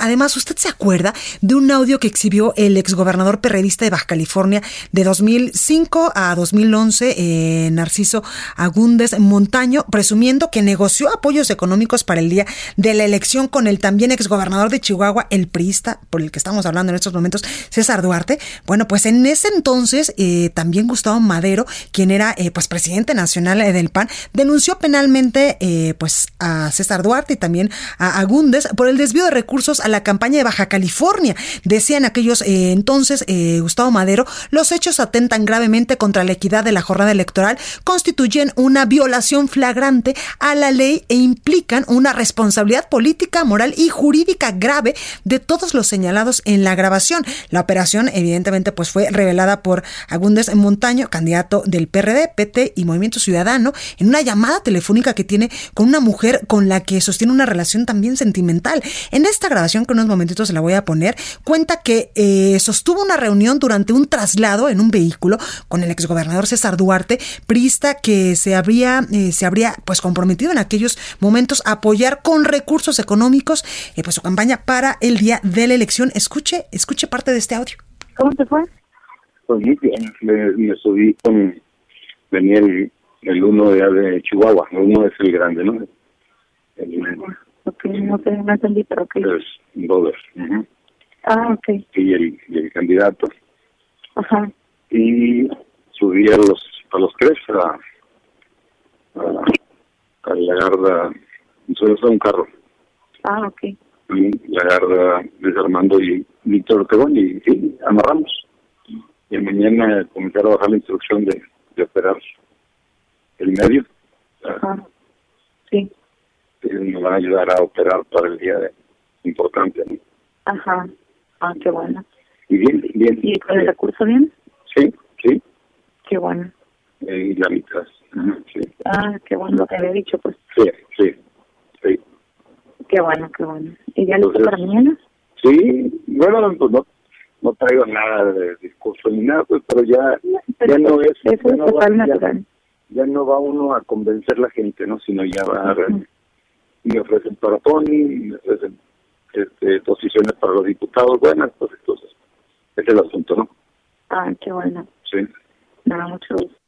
Además, ¿usted se acuerda de un audio que exhibió el exgobernador perredista de Baja California de 2005 a 2011, eh, Narciso Agúndez Montaño, presumiendo que negoció apoyos económicos para el día de la elección con el también exgobernador de Chihuahua, el priista, por el que estamos hablando en estos momentos, César Duarte? Bueno, pues en ese entonces eh, también Gustavo Madero, quien era eh, pues presidente nacional del PAN, denunció penalmente pues a César Duarte y también a Agúndez por el desvío de recursos la campaña de Baja California. Decían aquellos eh, entonces, eh, Gustavo Madero, los hechos atentan gravemente contra la equidad de la jornada electoral, constituyen una violación flagrante a la ley e implican una responsabilidad política, moral y jurídica grave de todos los señalados en la grabación. La operación, evidentemente, pues fue revelada por Agúndez Montaño, candidato del PRD, PT y Movimiento Ciudadano, en una llamada telefónica que tiene con una mujer con la que sostiene una relación también sentimental. En esta grabación que en unos momentitos se la voy a poner, cuenta que eh, sostuvo una reunión durante un traslado en un vehículo con el exgobernador César Duarte, prista que se habría, eh, se habría pues comprometido en aquellos momentos a apoyar con recursos económicos eh, pues su campaña para el día de la elección. Escuche, escuche parte de este audio. ¿Cómo te fue? Pues muy bien, me, subí con, venía el, el uno de, de Chihuahua, el uno es el grande, ¿no? El, Ok, no sé, no entendí, pero ok. Es brother. Ah, ok. Y el, y el candidato. Ajá. Y subí a los, a los tres a, a, a la garda, un carro. Ah, ok. Y la garda Luis Armando y Víctor Ortegón y sí, amarramos. Y mañana comenzaron a bajar la instrucción de, de operar el medio. Ajá. Sí nos van a ayudar a operar para el día de, importante. Ajá, ah, qué bueno. Y bien, bien. ¿Y con el recurso bien? Sí, sí. Qué bueno. y la mitad, sí. Ah, qué bueno lo que había dicho, pues. Sí, sí, sí. Qué bueno, qué bueno. ¿Y ya listo para mañana? Sí, bueno, pues no, no traigo nada de discurso ni nada, pues, pero ya, ya no es... Eso es total natural. Ya, no va uno a convencer a la gente, ¿no? Sino ya va a me ofrecen para Tony, me ofrecen este, posiciones para los diputados buenas, pues entonces, ese es el asunto, ¿no? Ah, qué bueno. Sí. Nada, mucho gusto.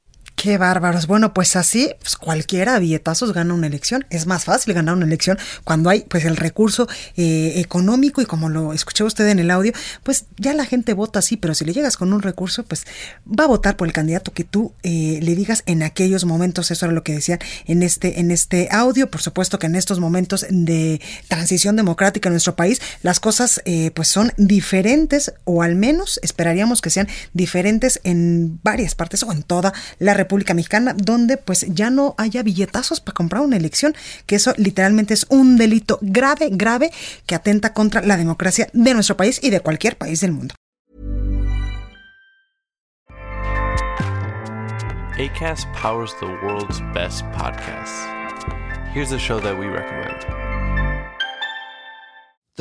Qué bárbaros. Bueno, pues así, pues cualquiera billetazos gana una elección. Es más fácil ganar una elección cuando hay pues el recurso eh, económico y como lo escuchó usted en el audio, pues ya la gente vota así, pero si le llegas con un recurso, pues va a votar por el candidato que tú eh, le digas en aquellos momentos. Eso era lo que decían en este, en este audio. Por supuesto que en estos momentos de transición democrática en nuestro país, las cosas eh, pues son diferentes o al menos esperaríamos que sean diferentes en varias partes o en toda la República República Mexicana, donde pues ya no haya billetazos para comprar una elección, que eso literalmente es un delito grave, grave, que atenta contra la democracia de nuestro país y de cualquier país del mundo. ACAST powers the world's best podcasts. Here's a show that we recommend.